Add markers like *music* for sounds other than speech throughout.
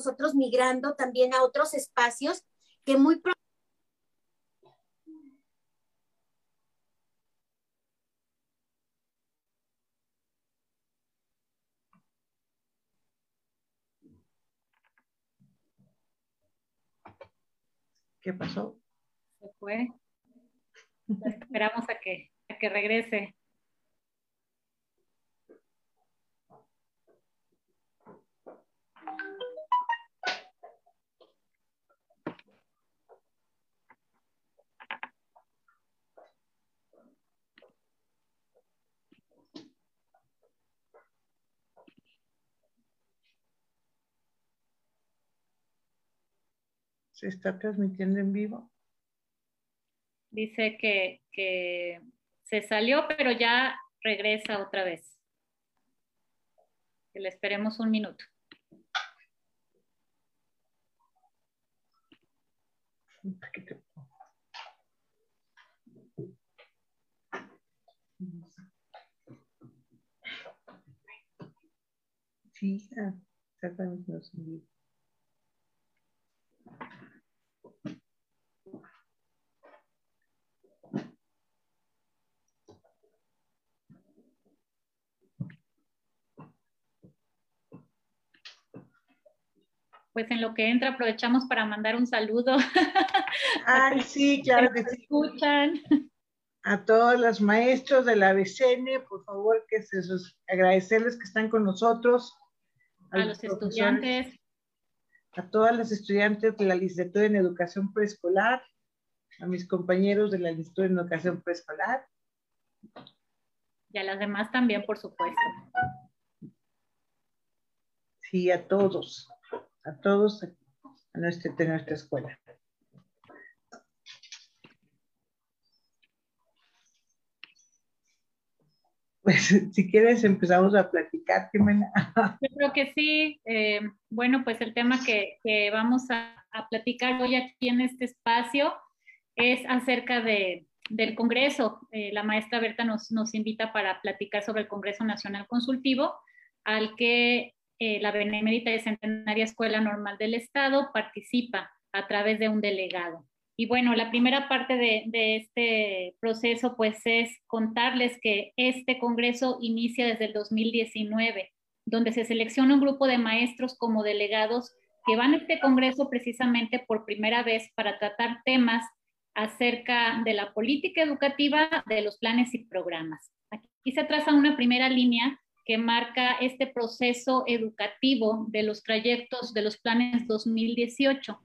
nosotros migrando también a otros espacios que muy ¿Qué pasó? Se fue. Esperamos a que, a que regrese. ¿Se está transmitiendo en vivo? Dice que, que se salió, pero ya regresa otra vez. Que le esperemos un minuto. Sí, ah, exactamente. No se pues en lo que entra aprovechamos para mandar un saludo. *laughs* Ah, sí, claro que, sí. escuchan. A todos los maestros de la BCN, por favor, que se agradecerles que están con nosotros. A, los estudiantes. A todas las estudiantes de la licenciatura en educación preescolar, a mis compañeros de la licenciatura en educación preescolar. Y a las demás también, por supuesto. Sí, a todos a todos a nuestra, nuestra escuela. Pues *laughs* si quieres empezamos a platicar, Jimena. *laughs* Yo creo que sí. Eh, bueno, pues el tema que, vamos a, platicar hoy aquí en este espacio es acerca de, del Congreso. Eh, la maestra Berta nos, nos invita para platicar sobre el Congreso Nacional Consultivo, al que eh, la Benemérita de Centenaria Escuela Normal del Estado participa a través de un delegado. Y bueno, la primera parte de, este proceso pues es contarles que este Congreso inicia desde el 2019, donde se selecciona un grupo de maestros como delegados que van a este Congreso precisamente por primera vez para tratar temas acerca de la política educativa, de los planes y programas. Aquí se traza una primera línea que marca este proceso educativo de los trayectos de los planes 2018.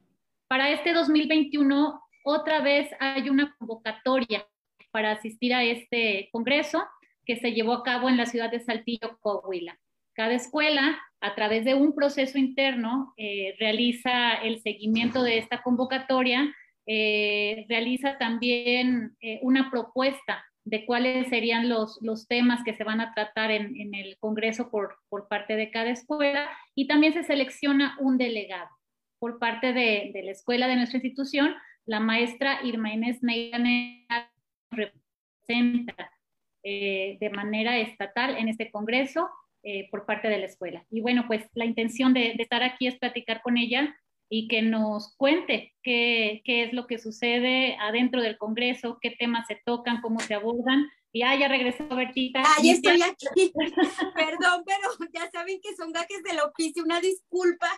Para este 2021, otra vez hay una convocatoria para asistir a este congreso que se llevó a cabo en la ciudad de Saltillo, Coahuila. Cada escuela, a través de un proceso interno, eh, realiza el seguimiento de esta convocatoria, eh, realiza también eh, una propuesta de cuáles serían los, los temas que se van a tratar en, en el Congreso por, por, parte de cada escuela y también se selecciona un delegado por parte de, de la escuela de nuestra institución. La maestra Irma Inés representa eh, de manera estatal en este Congreso eh, por parte de la escuela. Y bueno, pues la intención de, de estar aquí es platicar con ella y que nos cuente qué, qué, es lo que sucede adentro del Congreso, qué temas se tocan, cómo se abordan. Y ah, ya regresó Bertita. Ah, ya estoy aquí. *laughs* Perdón, pero *laughs* ya saben que son gajes del oficio, una disculpa.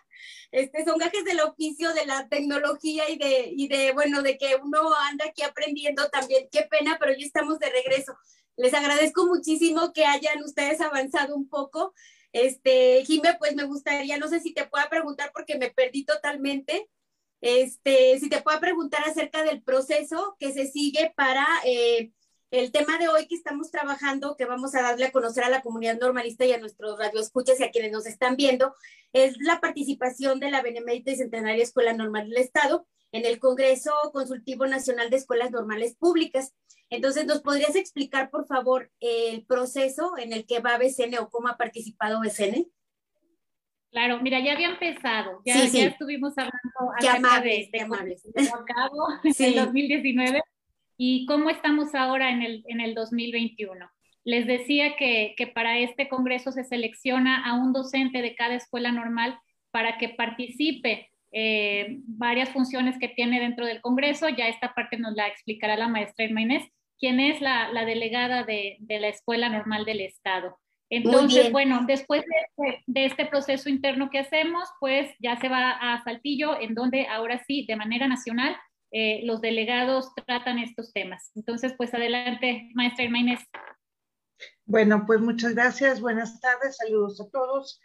Este, son gajes del oficio de la tecnología y de, y de, bueno, de que uno anda aquí aprendiendo también. Qué pena, pero ya estamos de regreso. Les agradezco muchísimo que hayan ustedes avanzado un poco. Este, Jime, pues me gustaría, no sé si te pueda preguntar porque me perdí totalmente, este, si te pueda preguntar acerca del proceso que se sigue para eh, el tema de hoy que estamos trabajando, que vamos a darle a conocer a la comunidad normalista y a nuestros radioescuchas y a quienes nos están viendo, es la participación de la Benemérita y Centenaria Escuela Normal del Estado en el Congreso Consultivo Nacional de Escuelas Normales Públicas. Entonces, ¿nos podrías explicar, por favor, el proceso en el que va BCN o cómo ha participado BCN? Claro, mira, ya había empezado, ya, estuvimos hablando acerca de, este cabo *laughs* en 2019 y cómo estamos ahora en el, en el 2021. Les decía que, que para este congreso se selecciona a un docente de cada escuela normal para que participe eh, varias funciones que tiene dentro del Congreso. Ya esta parte nos la explicará la maestra Irma Inés, quien es la, delegada de, la Escuela Normal del Estado. Entonces, bueno, después este, de este, proceso interno que hacemos, pues ya se va a Saltillo, en donde ahora sí, de manera nacional, eh, los delegados tratan estos temas. Entonces, pues adelante, maestra Inés. Bueno, pues muchas gracias, buenas tardes, saludos a todos.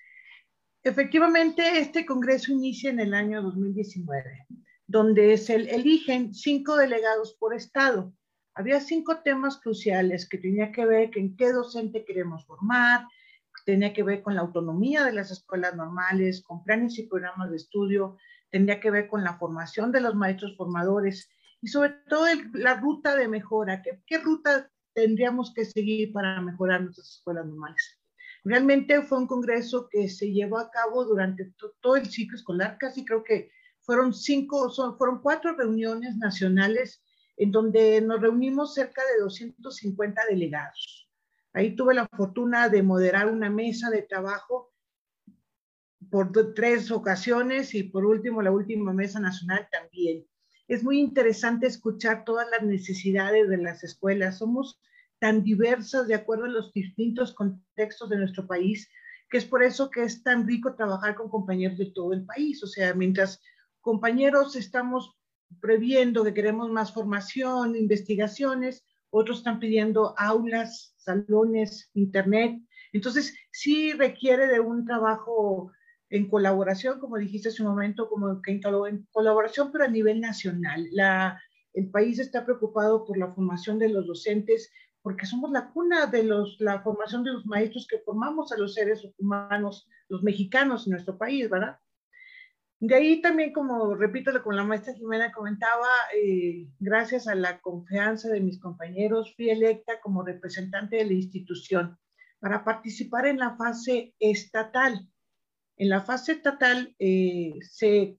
Efectivamente, este congreso inicia en el año 2019, donde se eligen cinco delegados por estado. Había cinco temas cruciales que tenía que ver con qué docente queremos formar, tenía que ver con la autonomía de las escuelas normales, con planes y programas de estudio, tendría que ver con la formación de los maestros formadores y sobre todo la ruta de mejora. ¿Qué, ¿Qué ruta tendríamos que seguir para mejorar nuestras escuelas normales? Realmente fue un congreso que se llevó a cabo durante todo el ciclo escolar, casi creo que fueron cinco, son, fueron cuatro reuniones nacionales en donde nos reunimos cerca de 250 delegados. Ahí tuve la fortuna de moderar una mesa de trabajo por tres ocasiones y por último la última mesa nacional también. Es muy interesante escuchar todas las necesidades de las escuelas. Somos tan diversas de acuerdo a los distintos contextos de nuestro país, que es por eso que es tan rico trabajar con compañeros de todo el país. O sea, mientras compañeros estamos previendo que queremos más formación, investigaciones, otros están pidiendo aulas, salones, internet. Entonces, sí requiere de un trabajo en colaboración, como dijiste hace un momento, como que en colaboración, pero a nivel nacional. La, el país está preocupado por la formación de los docentes, porque somos la cuna de los, la formación de los maestros que formamos a los seres humanos, los mexicanos en nuestro país, ¿verdad? De ahí también, como repito, como la maestra Jimena comentaba, eh, gracias a la confianza de mis compañeros, fui electa como representante de la institución para participar en la fase estatal. En la fase estatal eh, se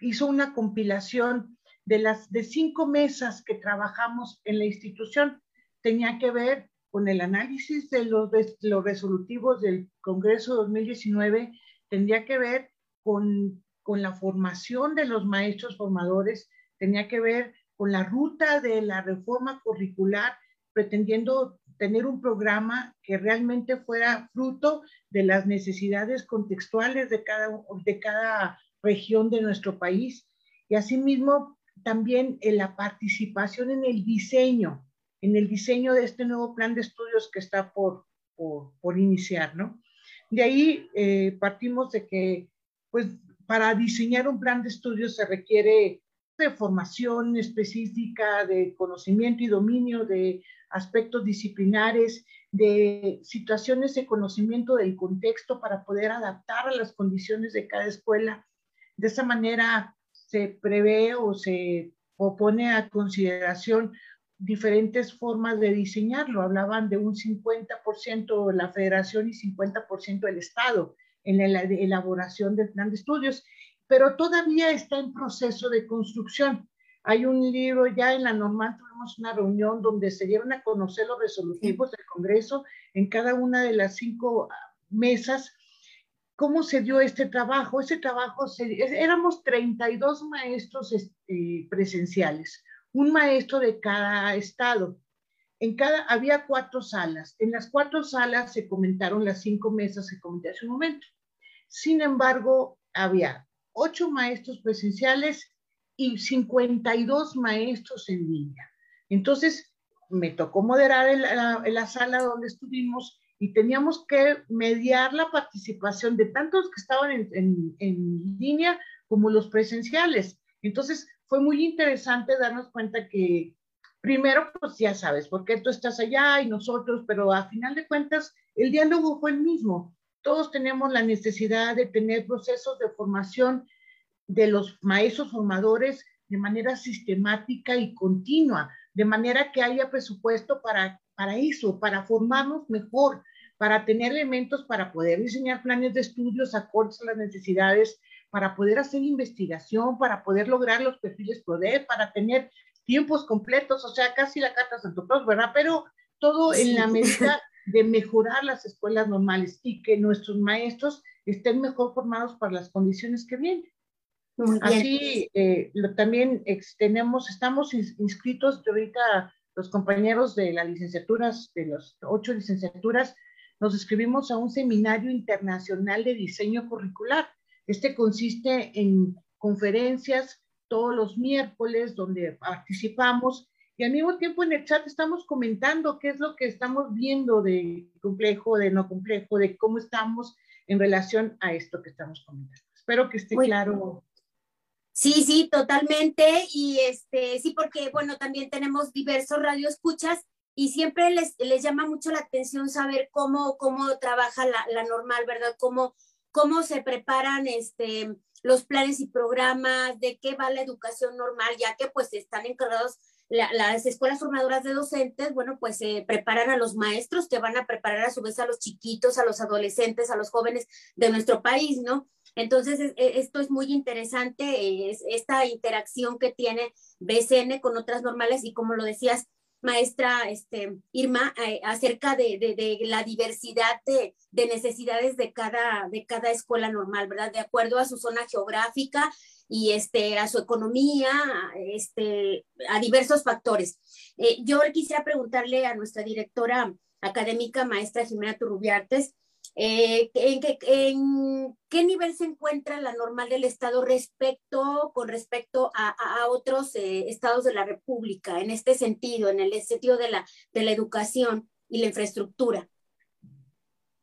hizo una compilación de las de cinco mesas que trabajamos en la institución. Tenía que ver con el análisis de los, los resolutivos del Congreso 2019, tendría que ver con, con la formación de los maestros formadores, tenía que ver con la ruta de la reforma curricular, pretendiendo tener un programa que realmente fuera fruto de las necesidades contextuales de cada, de cada región de nuestro país y asimismo también en la participación en el diseño en el diseño de este nuevo plan de estudios que está por, por, iniciar, ¿no? De ahí eh, partimos de que, pues, para diseñar un plan de estudios se requiere de formación específica, de conocimiento y dominio de aspectos disciplinares, de situaciones de conocimiento del contexto para poder adaptar a las condiciones de cada escuela. De esa manera se prevé o se pone a consideración diferentes formas de diseñarlo. Hablaban de un 50% la federación y 50% el Estado en la elaboración del plan de estudios, pero todavía está en proceso de construcción. Hay un libro ya en la normal, tuvimos una reunión donde se dieron a conocer los resolutivos del Congreso en cada una de las cinco ah, mesas. ¿Cómo se dio este trabajo? Ese trabajo, éramos 32 maestros este, presenciales un maestro de cada estado. En cada, había cuatro salas. En las cuatro salas se comentaron las cinco mesas que comenté hace un momento. Sin embargo, había ocho maestros presenciales y 52 maestros en línea. Entonces, me tocó moderar en la, sala donde estuvimos y teníamos que mediar la participación de tantos que estaban en, en línea como los presenciales. Entonces, fue muy interesante darnos cuenta que primero, pues ya sabes, porque tú estás allá y nosotros, pero a final de cuentas, el diálogo fue el mismo. Todos tenemos la necesidad de tener procesos de formación de los maestros formadores de manera sistemática y continua, de manera que haya presupuesto para, para eso, para formarnos mejor, para tener elementos para poder diseñar planes de estudios acordes a las necesidades para poder hacer investigación, para poder lograr los perfiles poder, para tener tiempos completos, o sea, casi la carta Santo Claus, ¿verdad? Pero todo en la medida de mejorar las escuelas normales y que nuestros maestros estén mejor formados para las condiciones que vienen. Así, eh, también tenemos, estamos inscritos ahorita los compañeros de las licenciaturas, de las ocho licenciaturas, nos inscribimos a un seminario internacional de diseño curricular. Este consiste en conferencias todos los miércoles donde participamos y al mismo tiempo en el chat estamos comentando qué es lo que estamos viendo de complejo, de no complejo, de cómo estamos en relación a esto que estamos comentando. Espero que esté claro. Sí, sí, totalmente. Y este, sí, porque bueno, también tenemos diversos radioescuchas y siempre les, les llama mucho la atención saber cómo, cómo trabaja la, la normal, ¿verdad? Cómo, cómo se preparan este, los planes y programas, de qué va la educación normal, ya que pues están encargados las escuelas formadoras de docentes, bueno, pues se preparan a los maestros que van a preparar a su vez a los chiquitos, a los adolescentes, a los jóvenes de nuestro país, ¿no? Entonces, e, esto es muy interesante, es esta interacción que tiene BCN con otras normales y como lo decías, maestra este, Irma, eh, acerca de, de, la diversidad de, de, necesidades de cada, de cada escuela normal, ¿verdad? De acuerdo a su zona geográfica y este, a su economía, este, a diversos factores. Eh, yo quisiera preguntarle a nuestra directora académica, maestra Jimena Turrubiartes, eh, ¿en, qué, ¿en, qué, nivel se encuentra la normal del Estado respecto, con respecto a, a, otros eh, estados de la República, en este sentido, en el sentido de la, de la educación y la infraestructura?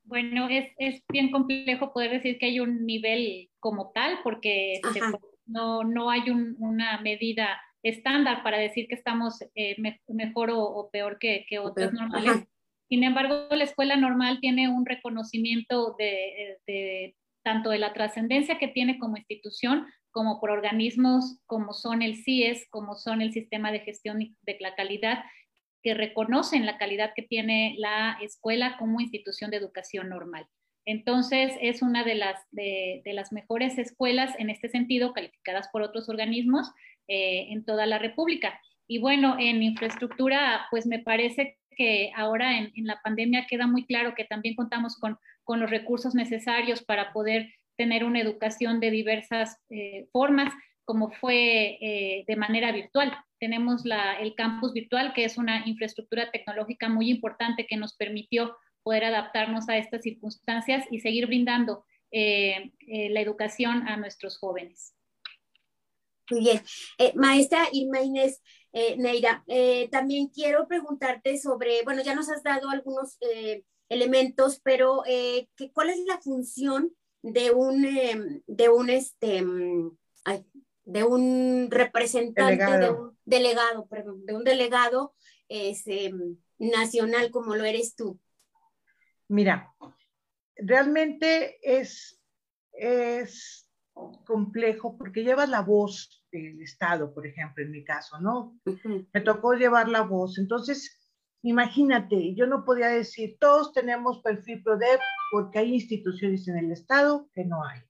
Bueno, es, es, bien complejo poder decir que hay un nivel como tal, porque este, no, no hay un, una medida estándar para decir que estamos eh, mejor o, o, peor que, que otras normales. Sin embargo, la escuela normal tiene un reconocimiento de, de tanto de la trascendencia que tiene como institución, como por organismos como son el CIES, como son el Sistema de Gestión de la Calidad, que reconocen la calidad que tiene la escuela como institución de educación normal. Entonces, es una de las, de, las mejores escuelas en este sentido, calificadas por otros organismos eh, en toda la República. Y bueno, en infraestructura, pues me parece que ahora en, en, la pandemia queda muy claro que también contamos con, con los recursos necesarios para poder tener una educación de diversas eh, formas, como fue eh, de manera virtual. Tenemos la, el campus virtual, que es una infraestructura tecnológica muy importante que nos permitió poder adaptarnos a estas circunstancias y seguir brindando eh, eh, la educación a nuestros jóvenes. Muy bien. Eh, maestra Irma Inés eh, Neira, eh, también quiero preguntarte sobre, bueno, ya nos has dado algunos elementos, pero ¿cuál es la función de un, de un, este, ay, de un representante, delegado. de un delegado, perdón, de un delegado este, nacional como lo eres tú? Mira, realmente es, es complejo porque llevas la voz del Estado, por ejemplo, en mi caso, ¿no? Uh -huh. Me tocó llevar la voz. Entonces, imagínate, yo no podía decir, todos tenemos perfil PRODEP porque hay instituciones en el Estado que no hay.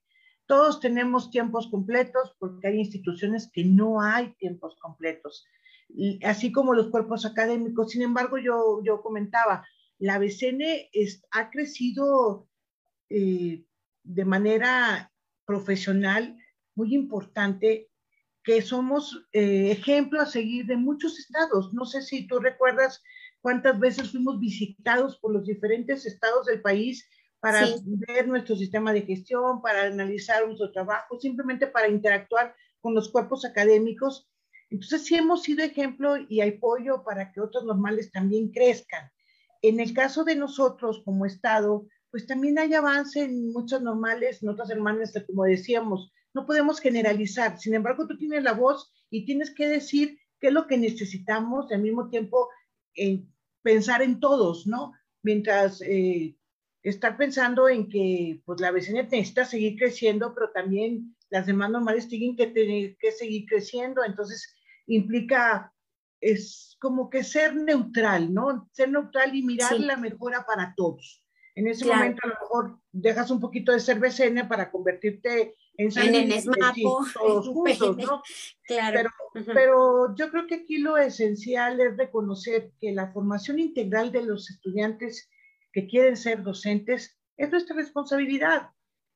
Todos tenemos tiempos completos porque hay instituciones que no hay tiempos completos. Y así como los cuerpos académicos. Sin embargo, yo, yo comentaba, la BCN es, ha crecido eh, de manera profesional muy importante, que somos eh, ejemplo a seguir de muchos estados. No sé si tú recuerdas cuántas veces fuimos visitados por los diferentes estados del país para sí. ver nuestro sistema de gestión, para analizar nuestro trabajo, simplemente para interactuar con los cuerpos académicos. Entonces sí hemos sido ejemplo y apoyo para que otros normales también crezcan. En el caso de nosotros como Estado, pues también hay avance en muchas normales, en otras hermanas, como decíamos, no podemos generalizar. Sin embargo, tú tienes la voz y tienes que decir qué es lo que necesitamos y al mismo tiempo eh, pensar en todos, ¿no? Mientras eh, estar pensando en que pues la vecina necesita seguir creciendo, pero también las demás normales tienen que tener que seguir creciendo, entonces implica es como que ser neutral, ¿no? Ser neutral y mirar sí. la mejora para todos. En ese claro. momento a lo mejor dejas un poquito de ser BCN para convertirte en en el SMAPO, todos *laughs* juntos, ¿no? Claro. Pero, uh -huh. pero yo creo que aquí lo esencial es reconocer que la formación integral de los estudiantes que quieren ser docentes, es nuestra responsabilidad.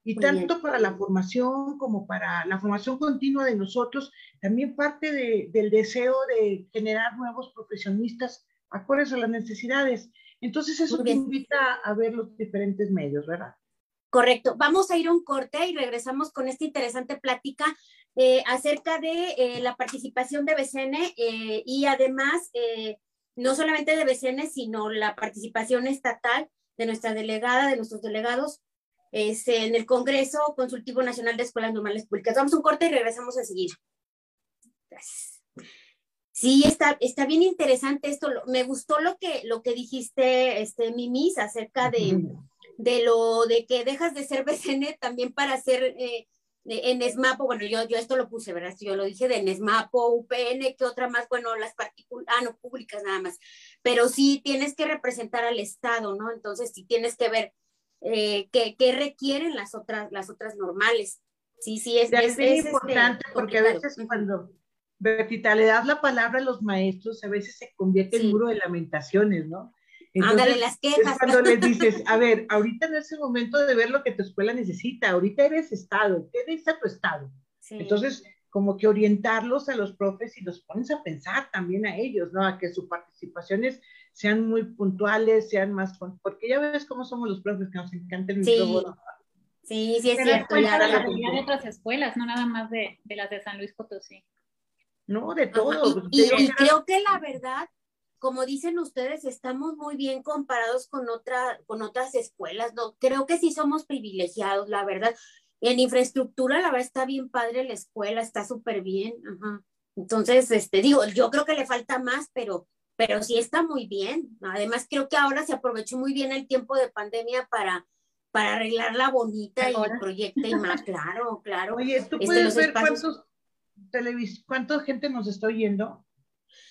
Y tanto para la formación como para la formación continua de nosotros, también parte del deseo de generar nuevos profesionistas acordes a las necesidades. Entonces eso te invita a ver los diferentes medios, ¿verdad? Correcto. Vamos a ir a un corte y regresamos con esta interesante plática eh, acerca de eh, la participación de BCN eh, y además no solamente de BCN, sino la participación estatal de nuestra delegada, de nuestros delegados este, en el Congreso Consultivo Nacional de Escuelas Normales Públicas. Vamos a un corte y regresamos a seguir. Sí, está, está bien interesante esto. Me gustó lo que, lo que dijiste, este, Mimis, acerca de, de lo de que dejas de ser BCN también para ser eh, en ESMAPO, bueno, yo, yo esto lo puse, ¿verdad? Yo lo dije de ESMAPO, UPN, que otra más, bueno, las particulares, ah, no, públicas nada más, pero sí tienes que representar al Estado, ¿no? Entonces sí tienes que ver eh, qué, requieren las otras, las otras normales. Sí, sí, es, es, es importante porque a veces cuando Bertita, le das la palabra a los maestros, a veces se convierte en muro de lamentaciones, ¿no? Ándale, las quejas. Es cuando les dices, *laughs* a ver, ahorita no es el momento de ver lo que tu escuela necesita, ahorita eres Estado, ¿qué necesita tu Estado? Entonces, como que orientarlos a los profes y los pones a pensar también a ellos, ¿no? A que sus participaciones sean muy puntuales, sean más, porque ya ves cómo somos los profes que nos encanta el sí. Sí, sí, es cierto. Ya de, de otras escuelas, no nada más de, de las de San Luis Potosí. No, de todo. Y, creo que la verdad, como dicen ustedes, estamos muy bien comparados con, otra, con otras escuelas, ¿no? Creo que sí somos privilegiados, la verdad. En infraestructura, la verdad, está bien padre la escuela, está súper bien. Entonces, este, digo, yo creo que le falta más, pero pero sí está muy bien. Además, creo que ahora se aprovechó muy bien el tiempo de pandemia para, para arreglarla bonita y el proyecto y más, claro, claro. Oye, ¿tú este, puedes ver cuántos cuánta gente nos está oyendo?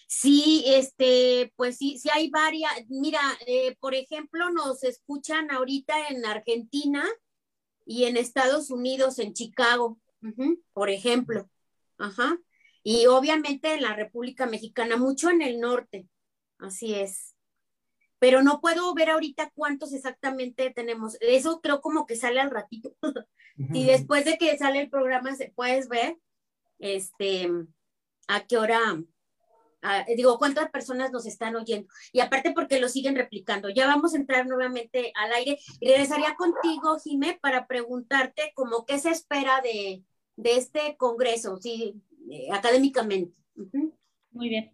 Sí, este, pues sí, sí hay varias. Mira, eh, por ejemplo, nos escuchan ahorita en Argentina y en Estados Unidos, en Chicago, por ejemplo. Ajá. Y obviamente en la República Mexicana, mucho en el norte. Así es. Pero no puedo ver ahorita cuántos exactamente tenemos. Eso creo como que sale al ratito. *laughs* y después de que sale el programa, se puedes ver este, a qué hora, digo, cuántas personas nos están oyendo. Y aparte porque lo siguen replicando. Ya vamos a entrar nuevamente al aire y regresaría contigo, Jimé, para preguntarte como qué se espera de, de este congreso, sí, eh, académicamente. Muy bien.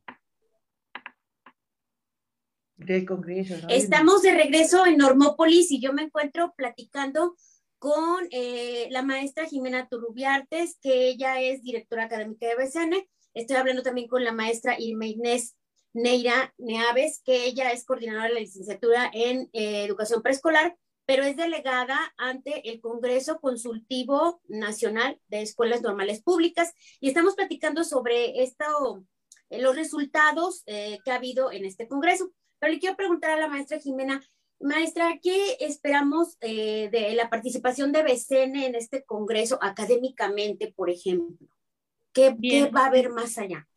Estamos de regreso en Normópolis y yo me encuentro platicando con eh, la maestra Jimena Turrubiartes, que ella es directora académica de BCN. Estoy hablando también con la maestra Irma Inés Neira Neaves, que ella es coordinadora de la licenciatura en eh, educación preescolar, pero es delegada ante el Congreso Consultivo Nacional de Escuelas Normales Públicas y estamos platicando sobre esto, los resultados que ha habido en este Congreso. Pero le quiero preguntar a la maestra Jimena, maestra, ¿qué esperamos eh, de la participación de BCN en este congreso académicamente, por ejemplo? ¿Qué, va a haber más allá?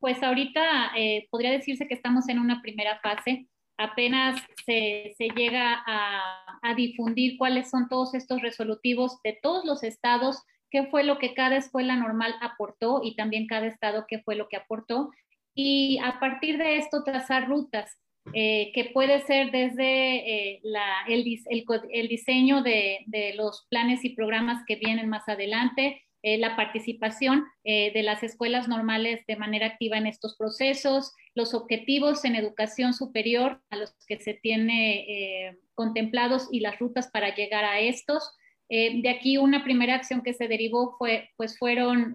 Pues ahorita eh, podría decirse que estamos en una primera fase. Apenas se, llega a, a difundir cuáles son todos estos resolutivos de todos los estados, qué fue lo que cada escuela normal aportó y también cada estado qué fue lo que aportó y a partir de esto trazar rutas, eh, que puede ser desde eh, el, diseño de, los planes y programas que vienen más adelante, eh, la participación de las escuelas normales de manera activa en estos procesos, los objetivos en educación superior a los que se tiene contemplados y las rutas para llegar a estos. de aquí una primera acción que se derivó fue, pues fueron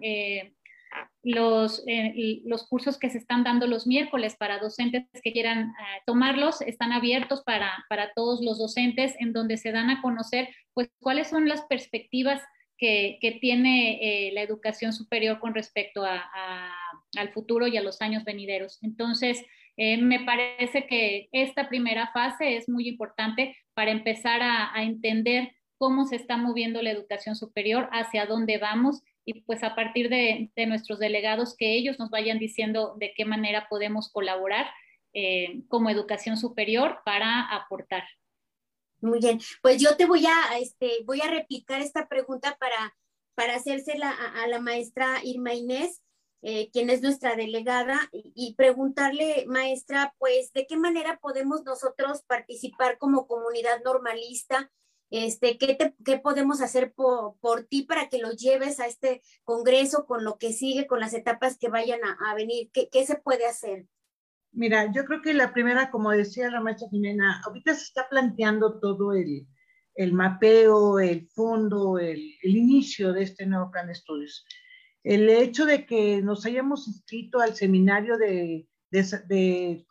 los, eh, los cursos que se están dando los miércoles para docentes que quieran eh, tomarlos están abiertos para, para, todos los docentes en donde se dan a conocer pues cuáles son las perspectivas que, que tiene eh, la educación superior con respecto a, al futuro y a los años venideros. Entonces, me parece que esta primera fase es muy importante para empezar a, a entender cómo se está moviendo la educación superior, hacia dónde vamos y pues a partir de, nuestros delegados que ellos nos vayan diciendo de qué manera podemos colaborar eh, como educación superior para aportar. Muy bien, pues yo te voy a, este, voy a replicar esta pregunta para, para hacérsela a, a la maestra Irma Inés. Eh, quien es nuestra delegada, y, preguntarle, maestra, pues, ¿de qué manera podemos nosotros participar como comunidad normalista? Este, ¿qué, qué podemos hacer por, por, ti para que lo lleves a este congreso con lo que sigue, con las etapas que vayan a, venir? ¿Qué, ¿Qué, se puede hacer? Mira, yo creo que la primera, como decía la maestra Jimena, ahorita se está planteando todo el, el mapeo, el fondo, el, el, inicio de este nuevo plan de estudios el hecho de que nos hayamos inscrito al seminario de, de,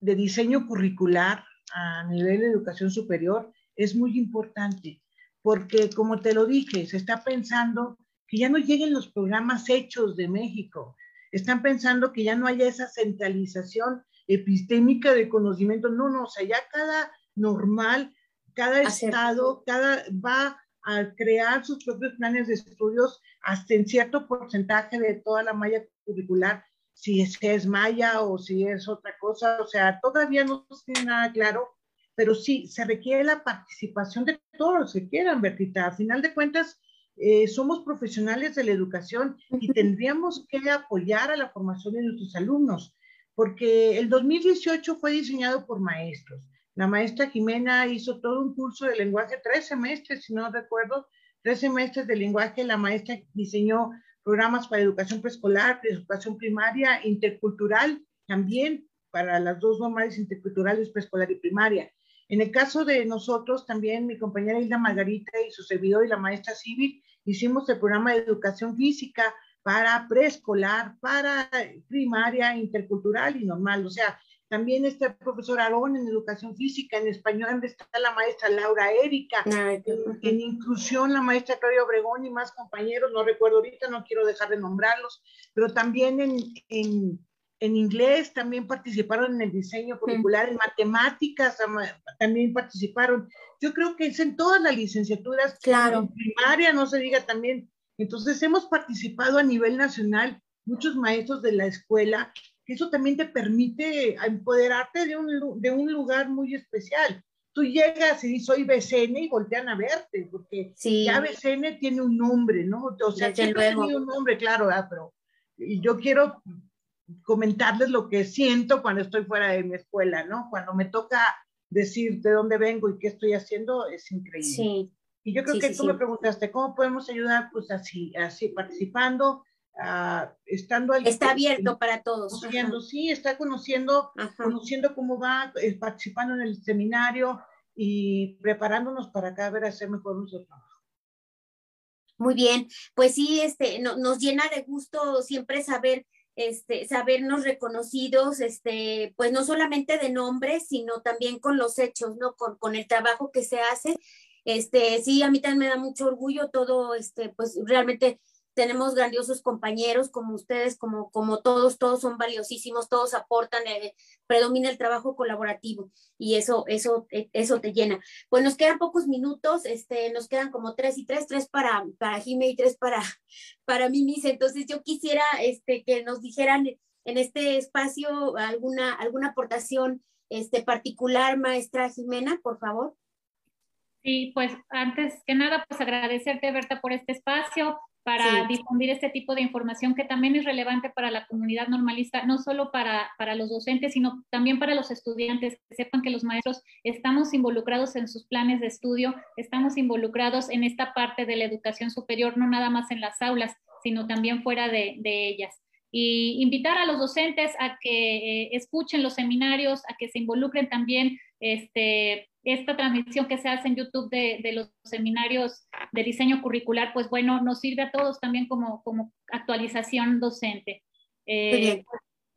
de, diseño curricular a nivel de educación superior es muy importante, porque como te lo dije, se está pensando que ya no lleguen los programas hechos de México, están pensando que ya no haya esa centralización epistémica de conocimiento, no, no, o sea, ya cada normal, cada estado, cada va a crear sus propios planes de estudios hasta en cierto porcentaje de toda la malla curricular, si es, es malla o si es otra cosa, o sea, todavía no tiene nada claro, pero sí, se requiere la participación de todos los que quieran, Bertita. A final de cuentas, eh, somos profesionales de la educación y tendríamos que apoyar a la formación de nuestros alumnos, porque el 2018 fue diseñado por maestros. La maestra Jimena hizo todo un curso de lenguaje, tres semestres, si no recuerdo, tres semestres de lenguaje, la maestra diseñó programas para educación preescolar, educación primaria, intercultural, también para las dos normales interculturales, preescolar y primaria. En el caso de nosotros, también mi compañera Hilda Margarita y su servidor y la maestra Civil hicimos el programa de educación física para preescolar, para primaria, intercultural y normal. O sea, también está el profesor Aarón en educación física, en español está la maestra Laura Erika, en, inclusión la maestra Claudia Obregón y más compañeros, no recuerdo ahorita, no quiero dejar de nombrarlos, pero también en, en, en inglés también participaron en el diseño curricular, en matemáticas también participaron. Yo creo que es en todas las licenciaturas, claro. en primaria, no se diga también. Entonces hemos participado a nivel nacional, muchos maestros de la escuela eso también te permite empoderarte de un, de un lugar muy especial. Tú llegas y dices, soy BCN y voltean a verte, porque ya BCN tiene un nombre, ¿no? O sea, tiene un nombre, claro, pero yo quiero comentarles lo que siento cuando estoy fuera de mi escuela, ¿no? Cuando me toca decir de dónde vengo y qué estoy haciendo, es increíble. Sí. Y yo creo que tú me preguntaste, ¿cómo podemos ayudar? Pues así, así, participando, Ah, estando ahí, Está abierto para todos. Conociendo, sí, está conociendo, conociendo cómo va, eh, participando en el seminario y preparándonos para cada vez hacer mejor nuestro trabajo. Muy bien, pues sí, este, nos llena de gusto siempre saber, este, sabernos reconocidos, este, pues no solamente de nombre, sino también con los hechos, ¿no? Con, con el trabajo que se hace. Este, sí, a mí también me da mucho orgullo todo, este, pues realmente tenemos grandiosos compañeros como ustedes, como, como todos, todos son valiosísimos, todos aportan, eh, predomina el trabajo colaborativo y eso, eso, eh, eso te llena. Pues nos quedan pocos minutos, este, nos quedan como tres y tres, tres para, para Jime y tres para, *laughs* para Mimis, entonces yo quisiera este, que nos dijeran en este espacio alguna, alguna aportación este, particular, maestra Jimena, por favor. Sí, pues antes que nada, pues agradecerte, Berta, por este espacio para difundir este tipo de información que también es relevante para la comunidad normalista, no solo para, para los docentes, sino también para los estudiantes, que sepan que los maestros estamos involucrados en sus planes de estudio, estamos involucrados en esta parte de la educación superior, no nada más en las aulas, sino también fuera de, de ellas. Y invitar a los docentes a que eh, escuchen los seminarios, a que se involucren también este, esta transmisión que se hace en YouTube de, de, los seminarios de diseño curricular, pues bueno, nos sirve a todos también como, como actualización docente. Eh,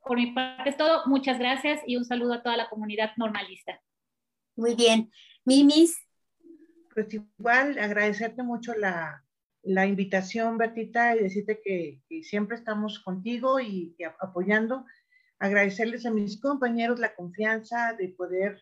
por mi parte es todo. Muchas gracias y un saludo a toda la comunidad normalista. Muy bien. Mimis. Pues igual agradecerte mucho la, la invitación, Bertita, y decirte que, que siempre estamos contigo y, y apoyando. Agradecerles a mis compañeros la confianza de poder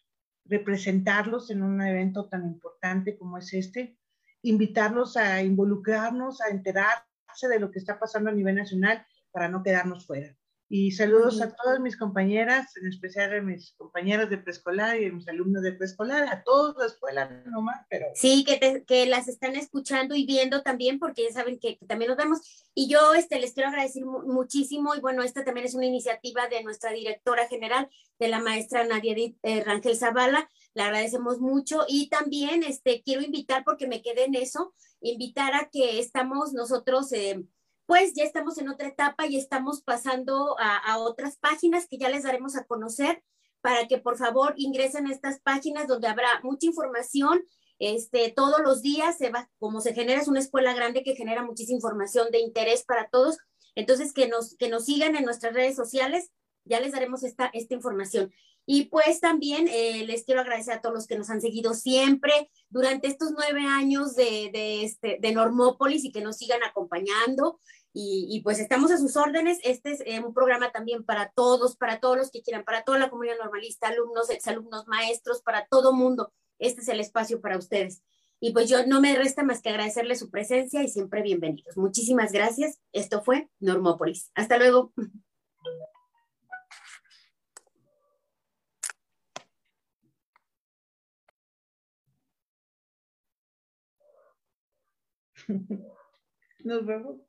representarlos en un evento tan importante como es este, invitarlos a involucrarnos, a enterarse de lo que está pasando a nivel nacional para no quedarnos fuera. Y saludos a todas mis compañeras, en especial a mis compañeras de preescolar y a mis alumnos de preescolar, a todos la escuela nomás, pero... Sí, que, que las están escuchando y viendo también, porque ya saben que, también nos vemos. Y yo este, les quiero agradecer muchísimo, y bueno, esta también es una iniciativa de nuestra directora general, de la maestra Nadia eh, Rangel Zavala, le agradecemos mucho. Y también este, quiero invitar, porque me quedé en eso, invitar a que estamos nosotros... Eh, pues ya estamos en otra etapa y estamos pasando a, otras páginas que ya les daremos a conocer para que por favor ingresen a estas páginas donde habrá mucha información. Este, todos los días se va, como se genera, es una escuela grande que genera muchísima información de interés para todos. Entonces, que nos, que nos sigan en nuestras redes sociales, ya les daremos esta, esta información. Y pues también eh, les quiero agradecer a todos los que nos han seguido siempre durante estos nueve años de, de, este, de Normópolis y que nos sigan acompañando. Y, pues estamos a sus órdenes. Este es eh, un programa también para todos, para todos los que quieran, para toda la comunidad normalista, alumnos, exalumnos, maestros, para todo mundo. Este es el espacio para ustedes. Y pues yo no me resta más que agradecerles su presencia y siempre bienvenidos. Muchísimas gracias. Esto fue Normópolis. Hasta luego. *laughs* Nos vemos.